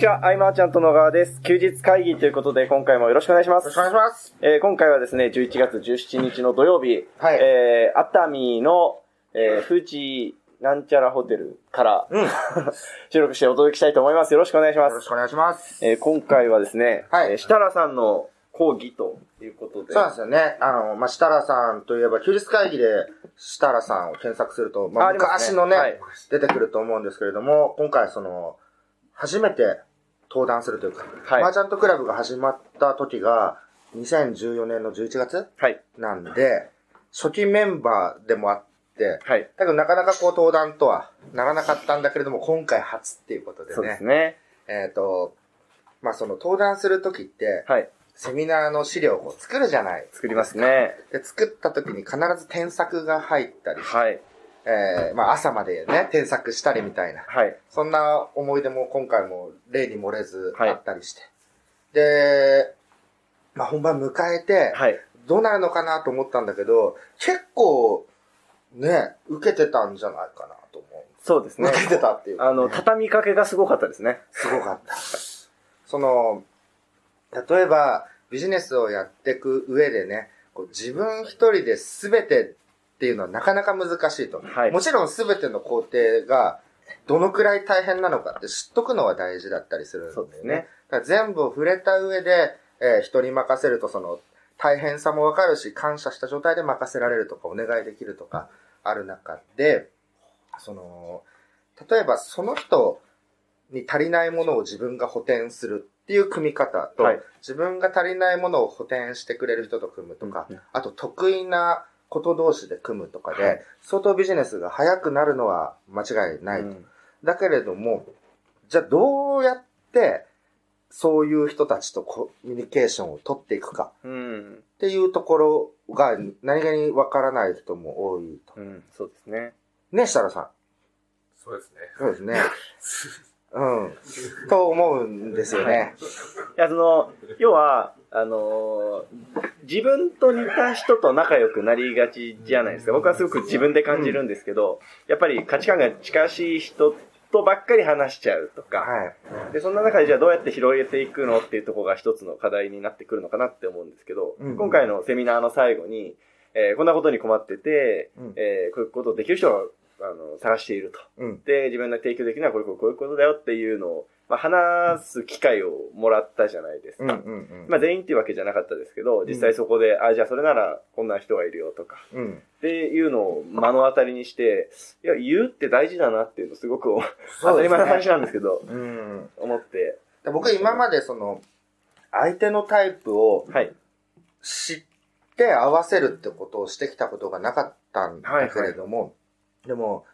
にちは、アイマーちゃんと野川です。休日会議ということで、今回もよろしくお願いします。よろしくお願いします。えー今回はですね、11月17日の土曜日、はいえー熱海の、えー富士なんちゃらホテルから、うん。よ 収録してお届けしたいと思います。よろしくお願いします。ろしくお願いします。えー今回はですね、はいえー設楽さんの講義ということで、そうなんですよね。あの、まあ、設楽さんといえば、休日会議で設楽さんを検索すると、まあ、昔のね、はい出てくると思うんですけれども、今回その、初めて登壇するというか、はいマーチャントクラブが始まった時が、2014年の11月はい、なんで、初期メンバーでもあって、はい、だけどなかなかこう登壇とはならなかったんだけれども、今回初っていうことでね。そうですね。えっ、と、まあ、その登壇するときって、はい、セミナーの資料を作るじゃない。作りますね。で、作ったときに必ず添削が入ったりして、はい、えーまあ、朝までね、添削したりみたいな。はい、そんな思い出も今回も例に漏れずはいあったりして。で、まあ、本番迎えて、はい。どうなるのかなと思ったんだけど、結構、ね、受けてたんじゃないかなと思う。そうですね受。けてたっていうかね、あの、畳みかけがすごかったですね。すごかった。その、例えば、ビジネスをやっていく上でね、こう自分一人で全てっていうのはなかなか難しいと。はいもちろん全ての工程がどのくらい大変なのかって知っとくのは大事だったりするんですね。だから全部を触れた上で、えー人に任せるとその大変さもわかるし、感謝した状態で任せられるとか、お願いできるとか、ある中で、その、例えばその人に足りないものを自分が補填するっていう組み方と、はい自分が足りないものを補填してくれる人と組むとか、うんうんあと得意なこと同士で組むとかで、はい相当ビジネスが早くなるのは間違いないと。うんだけれども、じゃあどうやって、そういう人たちとコミュニケーションを取っていくかうん。っていうところが何気にわからない人も多いと。うん、そうですね。ね、設楽さん。そうですね。そうですね。うん。と思うんですよね。いや、その、要は、あのー自分と似た人と仲良くなりがちじゃないですか。僕はすごく自分で感じるんですけど、やっぱり価値観が近しい人とばっかり話しちゃうとか、はい。で、そんな中でじゃあどうやって広げていくのっていうところが一つの課題になってくるのかなって思うんですけど、うん今回のセミナーの最後に、えーこんなことに困ってて、うんえーこういうことをできる人をあの探していると。うん。で、自分が提供できるのはこれこうこういうことだよっていうのを、まあ、話す機会をもらったじゃないですか。うん。うん。うん。まあ、全員っていうわけじゃなかったですけど、実際そこで、あ、じゃあそれならこんな人がいるよとか、うん。っていうのを目の当たりにして、いや、言うって大事だなっていうのをすごく、当たり前の話なんですけど、うん。思って、で僕今までその、相手のタイプをはい。知って合わせるってことをしてきたことがなかったんだけれども、でも、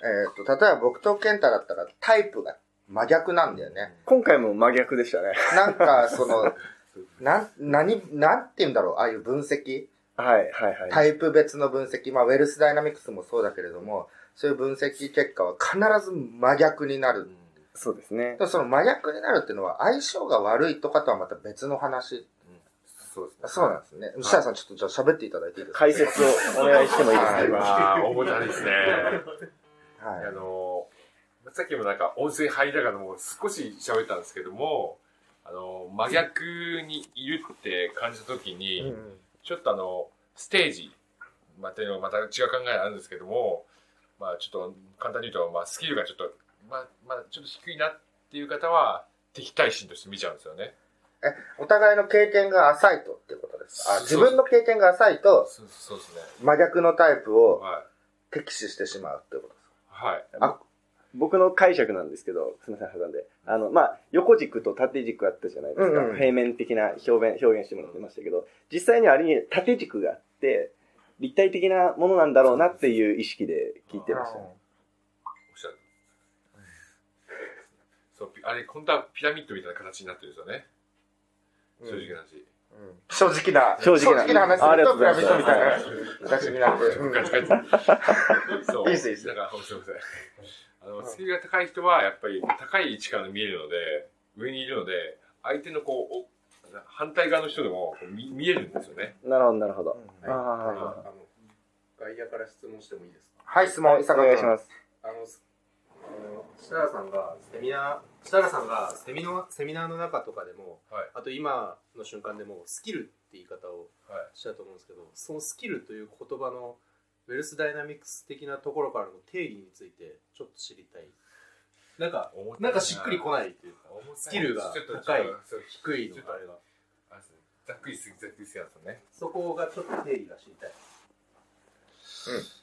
えっ、と、例えば僕と健太だったらタイプが真逆なんだよね。今回も真逆でしたね。なんか、その、なん、何、なんて言うんだろう、ああいう分析はい、はい、はい。タイプ別の分析、まあ、ウェルスダイナミクスもそうだけれども、そういう分析結果は必ず真逆になる。そうですねその真逆になるっていうのは相性が悪いとかとはまた別の話。そうですね。そうなんですね。牛田さんちょっとじゃあ喋っていただいていいですか？解説をお願いしてもいいですか、今。まあ、重たいですね。はいあ。の、さっきもなんか温泉入りながらも少し喋ったんですけども、あの、真逆にいるって感じた時に、ちょっとあの、ステージ、まあ、っていうのはまた違う考えあるんですけども、まあちょっと簡単に言うと、まあスキルがちょっと、まあ、まあちょっと低いなっていう方は、敵対心として見ちゃうんですよね。お互いの経験が浅いとっていうことですか？自分の経験が浅いとそうそうですね。真逆のタイプをはい。敵視してしまうっていうことですはい。あ僕の解釈なんですけど、すみません、挟んで。あの、まあ、横軸と縦軸あったじゃないですか。うんうん平面的な表現、表現してもらってましたけど、実際にはあれに縦軸があって、立体的なものなんだろうなっていう意識で聞いてましたね。おっしゃる。そう、ピあれ、本当はピラミッドみたいな形になってるんですよね。正直な話。正直な、正直な話するとピラミッドみたいあな形になってそう。いいですいいですだから、すみません。あの、スキルが高い人は、やっぱり高い位置から見えるので、上にいるので、相手のこう、お反対側の人でも見見えるんですよね。なるほど、なるほど。外野から質問してもいいですか？はい、質問、伊お。願いします。あの、の設楽さんがセミナー、設楽さんがセミのセミナーの中とかでも、はい。あと今の瞬間でもスキルって言い方をはい。したと思うんですけど、そのスキルという言葉のウェルスダイナミクス的なところからの定義についてちょっと知りたい。なんか、なんかしっくりこないっていうか、スキルがちょっと高い低いのが。あれが。ざっくりすぎざっくりすぎなんですよね。そこがちょっと定義が知りたい。話すの長くなってる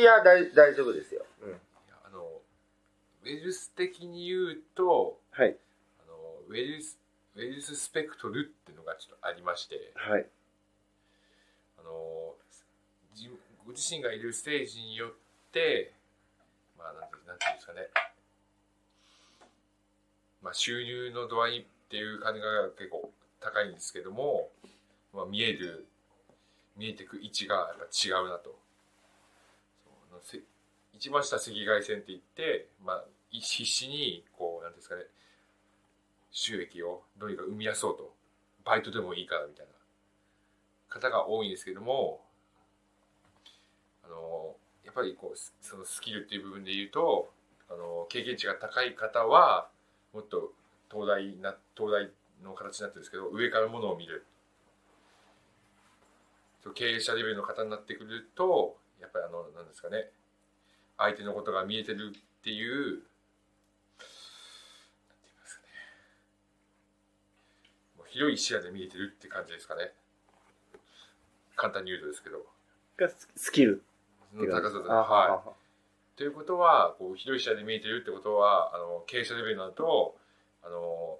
いや、大大丈夫ですよ。うん。あのウェルス的に言うとはい。あのウェルスウェルススペクトルっていうのがちょっとありましてはい。あの自ご自身がいるステージによってまあなんてなんていうんですかねまあ収入の度合いっていう感じが結構高いんですけども、まあ、見える見えてく位置がやっぱ違うなと。一番下赤外線って言って、まあ、必死にこうなんですかね収益をどうにか生み出そうと。バイトでもいいからみたいな方が多いんですけどもあのやっぱりこうそのスキルっていう部分で言うとあの経験値が高い方はもっと東大な東大の形になってるんですけど上からものを見る。経営者レベルの方になってくるとやっぱりあのなんですかね相手のことが見えてるっていうなんて言いますかね。もう広い視野で見えてるって感じですかね。簡単に言うとですけど。がススキル。の高さです。あはい。ということはこう広い視野で見えてるってことはあの経営者レベルになるとあの、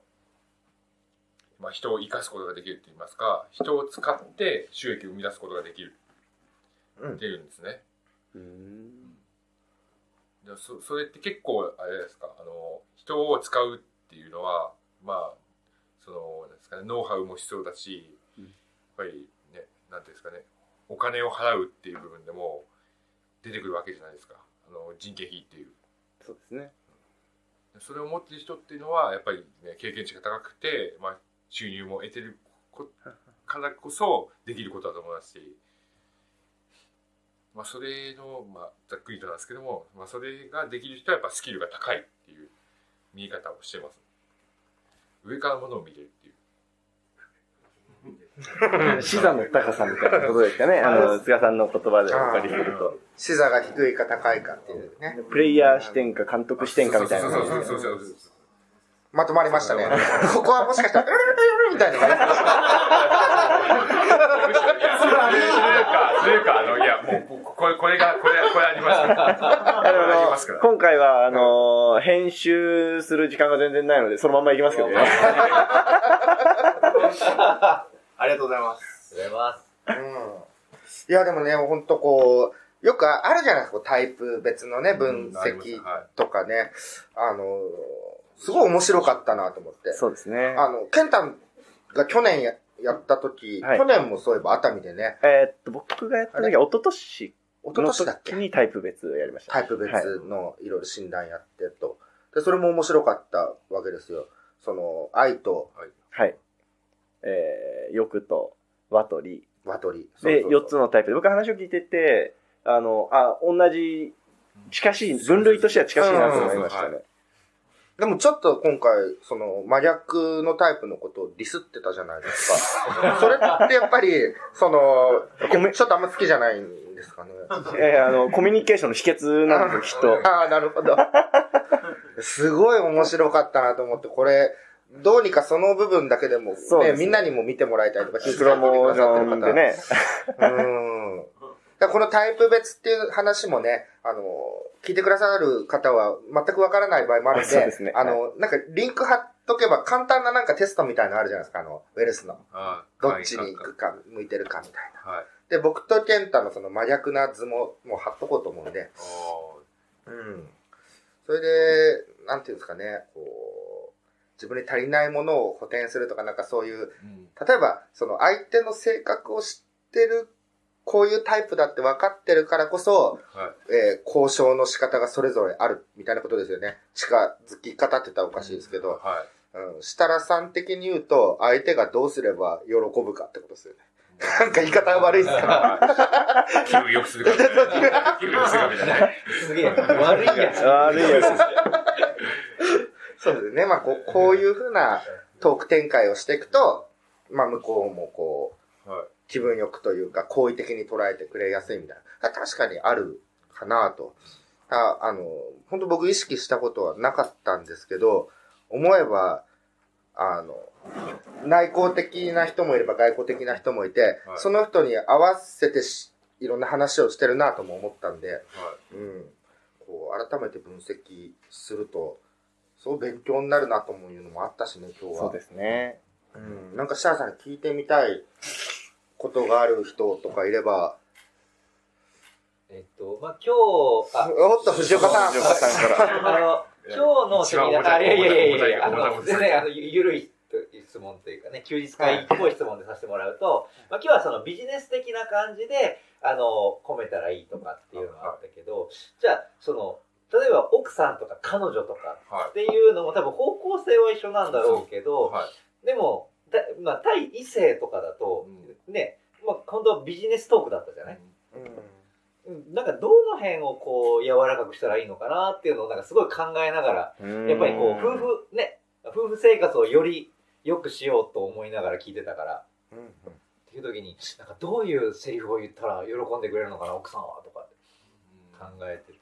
まあ、人を生かすことができるって言いますか人を使って収益を生み出すことができる。うん。っていうんですね、うーん。でそそれって結構あれですか？あの人を使うっていうのはまあそのなんですかねノウハウも必要だし、うん。やっぱりねなんていうんですかねお金を払うっていう部分でも出てくるわけじゃないですか。あの人件費っていう。そうですね。それを持ってる人っていうのはやっぱり、ね、経験値が高くて、まあ、収入も得てるこからこそできることだと思いますし、まあ、それの、まあ、ざっくりとなんですけども、まあ、それができる人はやっぱスキルが高いっていう見え方をしてます上からものを見れるっていう 視座の高さみたいなことですかね。あの、菅さんの言葉でお借りすると。視座が低いか高いかっていうね。プレイヤー視点か監督視点かみたいなそう。そうそうそうそうまとまりましたね。ここはもしかしたら、みたいなのがね。むしろいやそれかそれかあのいやもうこれこれがこれこれありますからこれありますから今回は、あのー編集する時間が全然ないので、そのまんまいきますけどね。ありがとうございます。ありがとうございます。うん。いや、でもね、ほんとこう、よくあるじゃないですか、タイプ別のね、分析はいとかね。あの、すごい面白かったなと思って。そうですね。あの、ケンタンが去年ややった時、はい去年もそういえば熱海でね、えーっと、僕がやった時は、一昨年一昨の年だっけ？時にタイプ別やりました。タイプはい別のいろいろ診断やってと。で、それも面白かったわけですよ。その、愛とはい。えー、欲と、和と理。和取り。で、そうそうそう4つのタイプで、僕話を聞いてて、あの、あ、同じ、近しい、分類としては近しいなと思いましたうんね。でもちょっと今回、その真逆のタイプのことをディスってたじゃないですか。それってやっぱり、その、ちょっとあんま好きじゃないんですかね。えーあの、コミュニケーションの秘訣なんですよ、きっと。ああ、なるほど。すごい面白かったなと思って、これ、どうにかその部分だけでも、ね、みんなにも見てもらいたいとか、プロモーションでね。うん。このタイプ別っていう話もね、あの、聞いてくださる方は全くわからない場合もあるんで、そうですねあの、なんかリンク貼っとけば簡単ななんかテストみたいなのあるじゃないですか、あの、ウェルスの。あどっちに行くか、向いてるかみたいな。はいで、僕と健太のその真逆な図ももう貼っとこうと思うんで、あうん。それで、なんていうんですかね、こう、自分に足りないものを補填するとか、なんかそういう、ーうん例えば、その相手の性格を知ってる、こういうタイプだって分かってるからこそ、はいえー交渉の仕方がそれぞれあるみたいなことですよね。近づき方って言ったらおかしいですけど、はいうん、設楽さん的に言うと、相手がどうすれば喜ぶかってことですよね。なんか言い方悪いですか？気分良くするから。気分良くするからじゃない。すげえ、悪いやつ。悪いやつ。そうですね。まあ、こう、こういうふうなトーク展開をしていくと、まあ、向こうもこう、はい気分よくというか、好意的に捉えてくれやすいみたいな。確かにあるかなと。ああの、本当僕意識したことはなかったんですけど、思えば、あの、内向的な人もいれば外向的な人もいて、はいその人に合わせてしいろんな話をしてるなとも思ったんで、はいうん。こう、改めて分析すると、そう勉強になるなと思うのもあったしね、今日は。そうですね。うん。なんか、シャアさんに聞いてみたいことがある人とかいれば、えっと、まあ、今日、あ、おっと、藤岡さん。藤岡さんから。あの、今日のセミナー、いあいやいやいやいや、あの、全然、あの、ゆゆるい質問というかね、休日会っぽい質問でさせてもらうと、まあ、今日はそのビジネス的な感じで、あの、込めたらいいとかっていうのがあったけど、じゃあ、その、例えば奥さんとか彼女とかはっていうのも多分方向性は一緒なんだろうけい。ど、はい。でも、だまあ、対異性とかだと、ね、まあ、今度はビジネストークだったじゃない？うん。なんかどの辺をこう柔らかくしたらいいのかなっていうのをなんかすごい考えながら、やっぱりこう夫婦ね、夫婦生活をより良くしようと思いながら聞いてたから、うんうん。っていう時に、なんかどういうセリフを言ったら喜んでくれるのかな、奥さんはとか考えてて。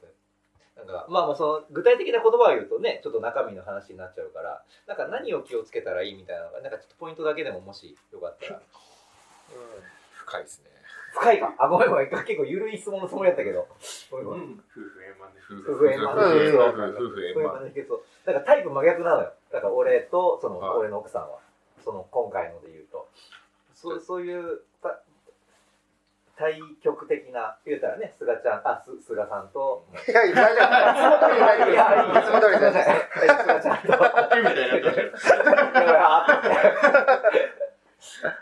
なんか、まあまあその具体的な言葉を言うとね、ちょっと中身の話になっちゃうから、なんか何を気をつけたらいいみたいなのが、なんかちょっとポイントだけでももしよかったら。深いですね。深いかあ、ごめんごめん。結構緩い質問のつもりだったけど。ごめんごめん。夫婦円満で。夫夫婦円満夫婦円満。夫婦円満。だからタイプ真逆なのよ。だから俺と、その、はい俺の奥さんは。その、今回ので言うと。そうそういう、た対極的な、言うたらね、菅ちゃん、あ、す菅さんと、いや、いや。いつも通り大丈夫。いつも通り大丈夫。菅ちゃんと、みたいになってる。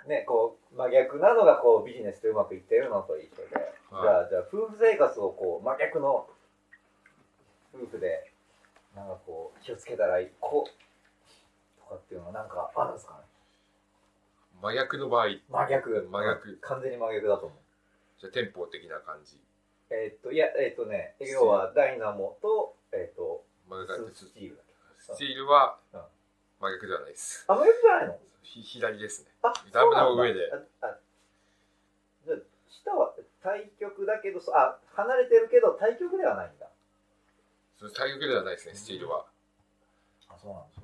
ね、こう、真逆なのが、こう、ビジネスでうまくいってるのと一緒で、じゃあ、じゃあ、夫婦生活をこう、真逆の夫婦で、なんかこう、気をつけたらいい、こう、とかっていうのはなんかあるんですかね？真逆の場合、じ真逆。真逆。完全に真逆だと思う。ゃあ店舗的な感じ。えーっと、いや、えーっとね、要はダイナモと、えーっと、ススチールスチールはうん。真逆ではないです。あ、真逆じゃないの？ひ左ですね。あ、ダムの上で。じゃあ、下は対極だけど、そあ、離れてるけど対極ではないんだ。その対極ではないですね、スチールは。あ、そうなんです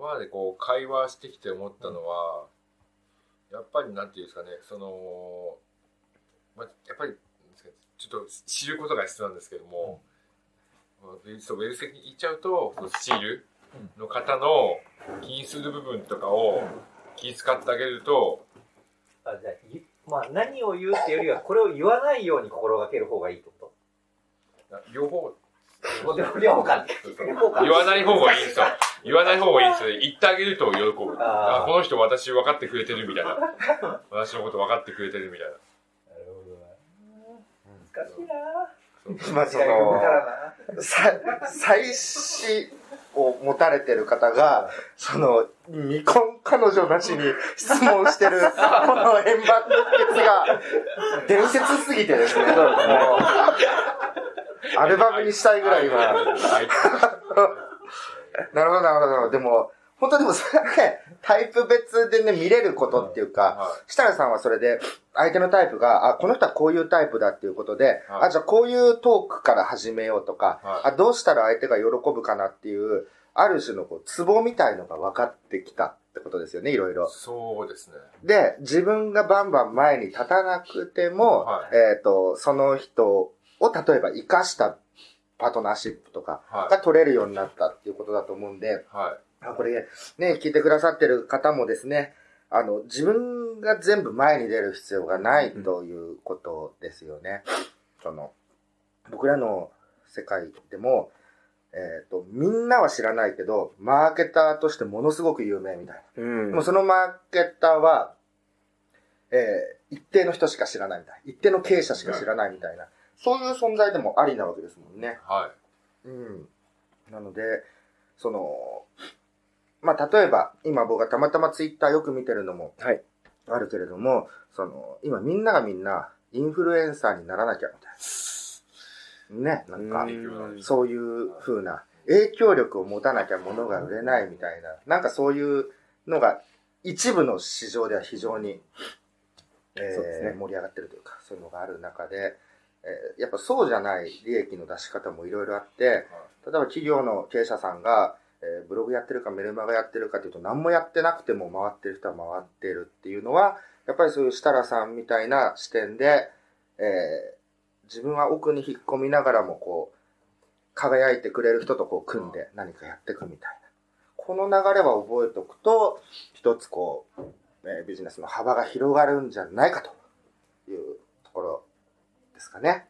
今までこう会話してきて思ったのは、やっぱりなんていうんですかね、その、まあ、やっぱり、ちょっと知ることが必要なんですけども、まあウェルそうウェルセに行っちゃうと、そのスチールの方の気にする部分とかを気に使ってあげると、あ、じゃあ、ゆまあ、何を言うっていうよりは、これを言わないように心がける方がいいってこ両方、と両両方か。両方か。言わない方がいいんですよ。言わない方がいいんですよ。言ってあげると喜ぶ。あこの人私分かってくれてるみたいな。私のこと分かってくれてるみたいな。なるほどね。難しいなまあ、そ違いが分かの。さ、妻子を持たれてる方が、その、未婚彼女なしに質問してる、この円盤の秘訣が、伝説すぎてですね。アルバムにしたいぐらい今。はい。なるほど、なるほどなるほど。でも、本当でもそれはね、タイプ別でね、見れることっていうか、は設楽さんはそれで、相手のタイプが、あ、この人はこういうタイプだっていうことで、はいあ、じゃあこういうトークから始めようとか、はいあ、どうしたら相手が喜ぶかなっていう、ある種のこう、ツボみたいのが分かってきたってことですよね、いろいろ。そうですね。で、自分がバンバン前に立たなくても、はえっ、と、その人を例えば活かしたパートナーシップとかはい。が取れるようになったっていうことだと思うんで、はあこれね、聞いてくださってる方もですね、あの、自分が全部前に出る必要がないということですよね。その、僕らの世界でも、えっ、と、みんなは知らないけど、マーケターとしてものすごく有名みたいな。うんでもそのマーケターは、えー一定の人しか知らないみたい。一定の経営者しか知らないみたいな。そういう存在でもありなわけですもんね。い。はい。うん。なので、その、まあ、例えば、今僕がたまたまツイッターよく見てるのも、はい。あるけれども、その、今みんながみんなインフルエンサーにならなきゃみたいな。ね、なんか、うんそういう風な、影響力を持たなきゃ物が売れないみたいな、なんかそういうのが一部の市場では非常に、えーそうですね盛り上がってるというか、そういうのがある中で、えーやっぱそうじゃない利益の出し方もいろいろあって、例えば企業の経営者さんが、えーブログやってるかメルマガやってるかというと何もやってなくても回ってる人は回ってるっていうのは、やっぱりそういう設楽さんみたいな視点で、えー自分は奥に引っ込みながらもこう、輝いてくれる人とこう組んで何かやっていくみたいな。この流れは覚えておくと、一つこう、えービジネスの幅が広がるんじゃないかというところですかね。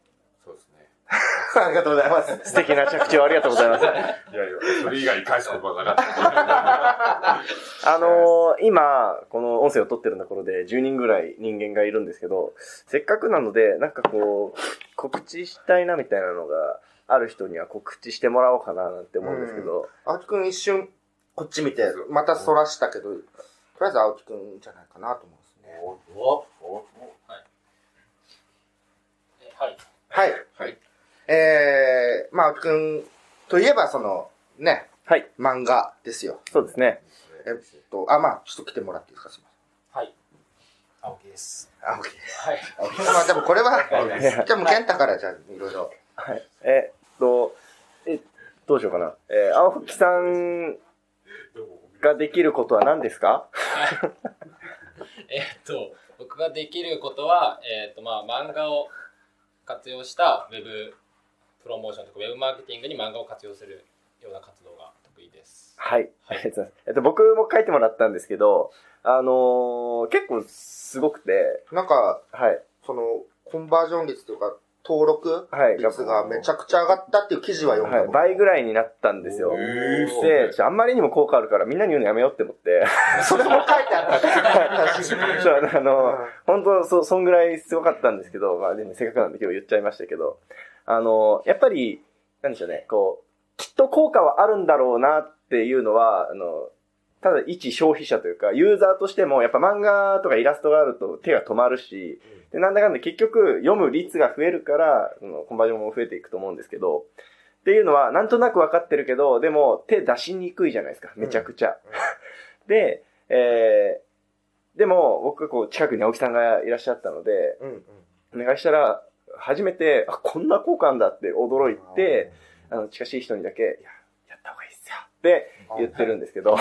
ありがとうございます。素敵な着地をありがとうございます。いやいや、それ以外に返す言葉がなかった。あのー今、この音声を撮ってるところで10人ぐらい人間がいるんですけど、せっかくなので、なんかこう、告知したいなみたいなのがある人には告知してもらおうかななんて思うんですけど、青木くん一瞬こっち見て、また反らしたけど、とりあえず青木くんじゃないかなと思うんですね。おはい。はい。はい。えー、まあ青木くんといえばその、ね、はい、漫画ですよ。そうですね。えっと、あ、まあちょっと来てもらっていいですか、すみまはい。青木です。せん。青木。はい。青木まあでもこれは、じゃあもう健太からじゃあいろいろ。はい。えっと、え、どうしようかな。えー青木さんができることは何ですか？えーっと、僕ができることは、えーっと、まあ、漫画を活用したウェブプロモーションとか、ウェブマーケティングに漫画を活用するような活動が得意です。はい。ありがとうございます。えっと、僕も書いてもらったんですけど、あのー結構すごくて、なんか、はい。その、コンバージョン率というか、登録はい。率がめちゃくちゃ上がったっていう記事は読んだはい、僕倍ぐらいになったんですよ。へーで、あんまりにも効果あるからみんなに言うのやめようって思って。それも書いてあった。そう、あの、本当そ、そんぐらいすごかったんですけど、まあでもせっかくなんで今日言っちゃいましたけど、あの、やっぱり、なんでしょうね、こう、きっと効果はあるんだろうなっていうのは、あの、ただ一消費者というか、ユーザーとしても、やっぱ漫画とかイラストがあると手が止まるし、で、なんだかんだ結局読む率が増えるから、そのコンバージョンも増えていくと思うんですけど、っていうのは、なんとなく分かってるけど、でも手出しにくいじゃないですか、めちゃくちゃ。で、えー、でも僕こう近くに青木さんがいらっしゃったので、うんうん。お願いしたら、初めて、あ、こんな効果あんだって驚いて、あの、近しい人にだけ、いや、やった方がいいっすよって言ってるんですけど、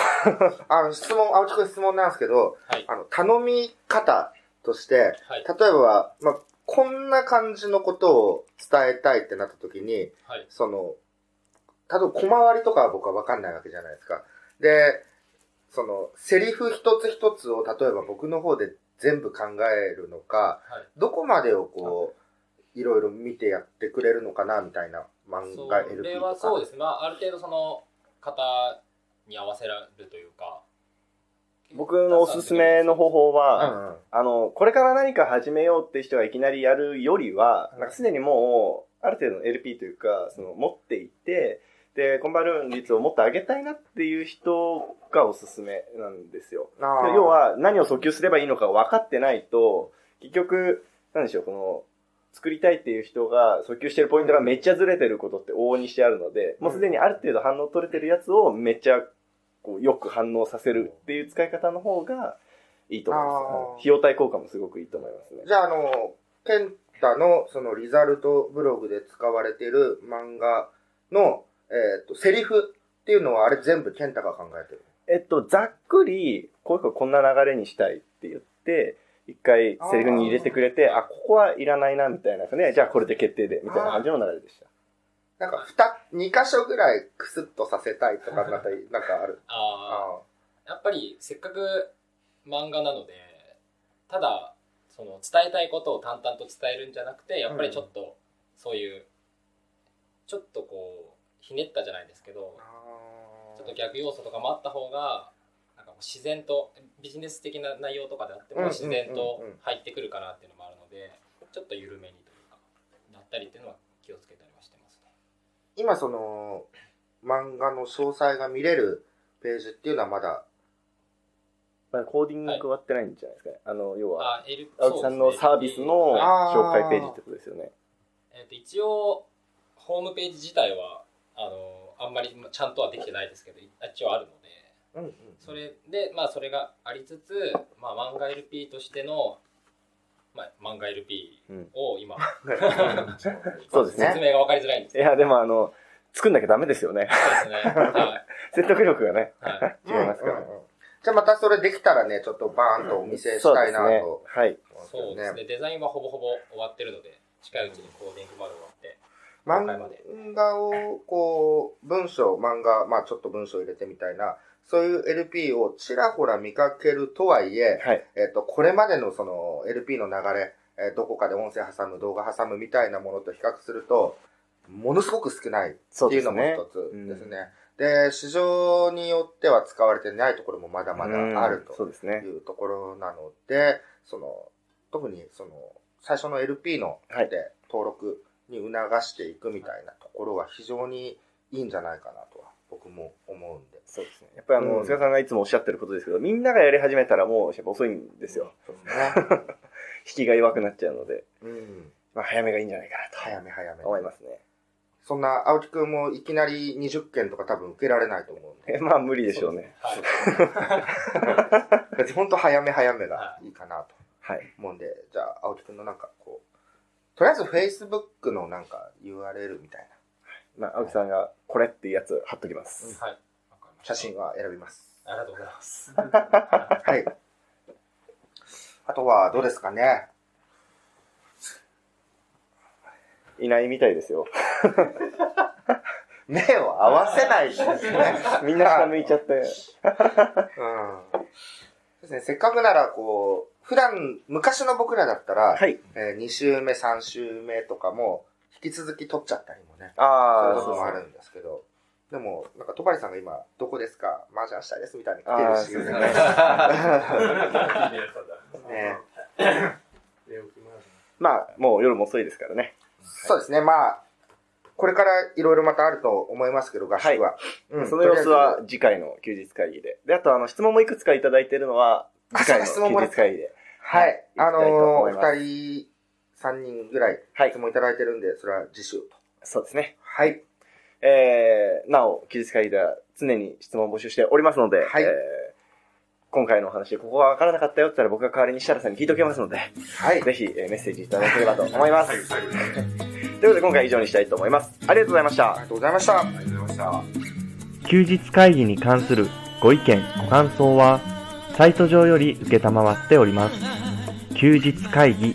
あの、質問、青木くん質問なんですけど、はいあの、頼み方として、はい。例えば、まあ、こんな感じのことを伝えたいってなった時に、はい。その、例えば小回りとかは僕はわかんないわけじゃないですか。で、その、セリフ一つ一つを例えば僕の方で全部考えるのか、はいどこまでをこう、いろいろ見てやってくれるのかなみたいな漫そ画 LP れとか。はそうですね。まあ、ある程度その方に合わせられるというか。僕のおすすめの方法うは、んうん。あの、これから何か始めようって人がいきなりやるよりは、なんかすでにもう、ある程度の LP というか、その、持っていて、で、コンバルーン率をもっと上げたいなっていう人がおすすめなんですよ。要、は、何を訴求すればいいのか分かってないと、結局、なんでしょう、この、作りたいっていう人が訴求してるポイントがめっちゃずれてることって往々にしてあるので、もうすでにある程度反応取れてるやつをめっちゃ、こう、よく反応させるっていう使い方の方がいいと思います。費用対効果もすごくいいと思いますね。じゃあ、あの、ケンタのそのリザルトブログで使われている漫画の、えっ、と、セリフっていうのはあれ全部ケンタが考えてる。えっと、ざっくり、こういうこんな流れにしたいって言って、一回セリフに入れてくれて、あここはいらないな、みたいなね。じゃあこれで決定で、みたいな感じの流れでした。なんか、二、二箇所ぐらいクスッとさせたいとか、なんか、なんかある。あああ。やっぱりせっかく漫画なので、ただ、その伝えたいことを淡々と伝えるんじゃなくて、やっぱりちょっと、そういう、ちょっとこう、ひねったじゃないですけど、あちょっと逆要素とかもあった方が、自然と、ビジネス的な内容とかであっても自然と入ってくるかなっていうのもあるので、ちょっと緩めにというか、なったりっていうのは気をつけたりはしてますね。今その、漫画の詳細が見れるページっていうのはまだコーディングはってないんじゃないですかね。あの、要は、青木さんのサービスの紹介ページってことですよね。えっと一応、ホームページ自体は、あの、あんまりちゃんとはできてないですけど、一応あるので、うんうん。それで、まあ、それがありつつ、まあ、漫画 LP としての、まあ、漫画 LP を今、そうですね。説明が分かりづらいんですけいや、でもあの、作んなきゃダメですよね。どですね。はい。説得力がね、はい。違いますから。うんうんうんじゃあまたそれできたらね、ちょっとバーンとお見せしたいなそうですねと。はい。そうですね。デザインはほぼほぼ終わってるので、近いうちにコーディングまで終わって、漫画を、こう、文章、漫画、まあちょっと文章入れてみたいな、そういう LP をちらほら見かけるとはいえ、はい。えっと、これまでのその LP の流れ、えーどこかで音声挟む、動画挟むみたいなものと比較すると、ものすごく少ないっていうのも。一つですね。で、市場によっては使われてないところもまだまだあると。いうところなので、その、特にその、最初の LP のはいで登録に促していくみたいなところは非常にいいんじゃないかなとは僕も思うんで。そうですね。やっぱりあの、うん菅さんがいつもおっしゃってることですけど、みんながやり始めたらもうやっぱ遅いんですよ。そうですね。引きが弱くなっちゃうので、うん。まあ早めがいいんじゃないか早なめ早めと。思いますね。そんな青木くんもいきなり20件とか多分受けられないと思うんで。え まあ無理でしょうね。はい。本当早め早めがいいかなとはい。思うんで、じゃあ青木くんのなんかこう、とりあえず Facebook のなんか URL みたいなまあ、青木さんがこれっていうやつ貼っときます。はい。写真は選びます。ありがとうございます。はい。あとはどうですかねいないみたいですよ。目を合わせないですね。みんな下向いちゃって。うん。ですね、せっかくならこう、普段、昔の僕らだったら、はい。えー2週目、3週目とかも、引き続き撮っちゃったりもね、ああ、そういうこともあるんですけど、でも、なんか、戸張さんが今、どこですか？麻雀したいですみたいに来てるし、ね。まあ、もう夜も遅いですからね。そうですね、まあ、これからいろいろまたあると思いますけど、合宿は。うん。その様子は次回の休日会議で。で、あとあの、質問もいくつかいただいているのは、次回の休日会議で。あえずはい。あのー、お二人、三人ぐらいはい質。問いただいてるんで、それは次週と。そうですね。はい。えー、なお、休日会議では常に質問を募集しておりますので、はいえー今回のお話でここが分からなかったよって言ったら僕が代わりに設楽さんに聞いておきますので、はい。ぜひ、えーメッセージいただければと思います。最後、最後。ということで今回は以上にしたいと思います。ありがとうございましたあり。がとうございました。ありがとうございました。休日会議に関するご意見、ご感想は、サイト上より受けたまわっております。休日会議